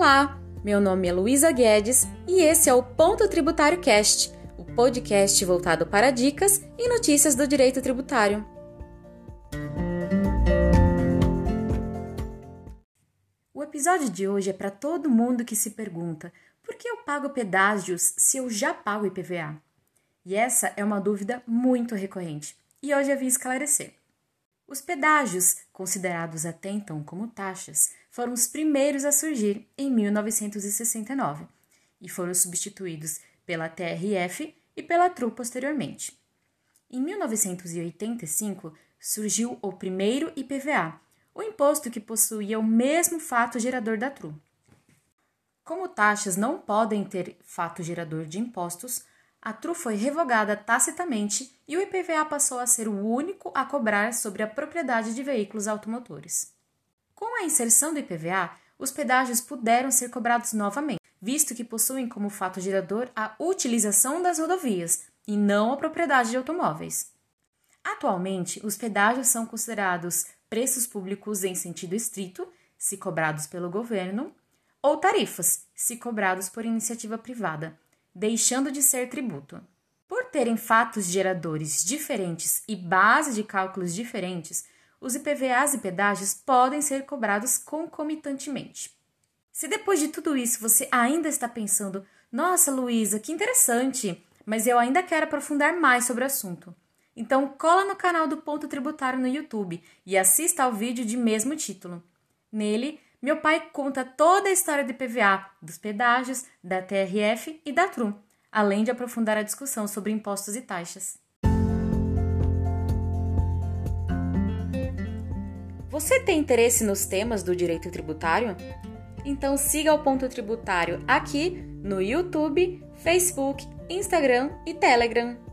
Olá, meu nome é Luísa Guedes e esse é o Ponto Tributário Cast, o podcast voltado para dicas e notícias do direito tributário. O episódio de hoje é para todo mundo que se pergunta por que eu pago pedágios se eu já pago IPVA? E essa é uma dúvida muito recorrente e hoje eu vim esclarecer. Os pedágios, considerados até então como taxas, foram os primeiros a surgir em 1969 e foram substituídos pela TRF e pela TRU posteriormente. Em 1985 surgiu o primeiro IPVA, o imposto que possuía o mesmo fato gerador da TRU. Como taxas não podem ter fato gerador de impostos, a TRU foi revogada tacitamente e o IPVA passou a ser o único a cobrar sobre a propriedade de veículos automotores. Com a inserção do IPVA, os pedágios puderam ser cobrados novamente, visto que possuem como fato gerador a utilização das rodovias e não a propriedade de automóveis. Atualmente, os pedágios são considerados preços públicos em sentido estrito, se cobrados pelo governo, ou tarifas, se cobrados por iniciativa privada, deixando de ser tributo. Por terem fatos geradores diferentes e base de cálculos diferentes, os IPVAs e pedágios podem ser cobrados concomitantemente. Se depois de tudo isso você ainda está pensando, nossa Luísa, que interessante, mas eu ainda quero aprofundar mais sobre o assunto. Então cola no canal do Ponto Tributário no YouTube e assista ao vídeo de mesmo título. Nele, meu pai conta toda a história do IPVA, dos pedágios, da TRF e da TRU, além de aprofundar a discussão sobre impostos e taxas. Você tem interesse nos temas do direito tributário? Então siga o Ponto Tributário aqui no YouTube, Facebook, Instagram e Telegram.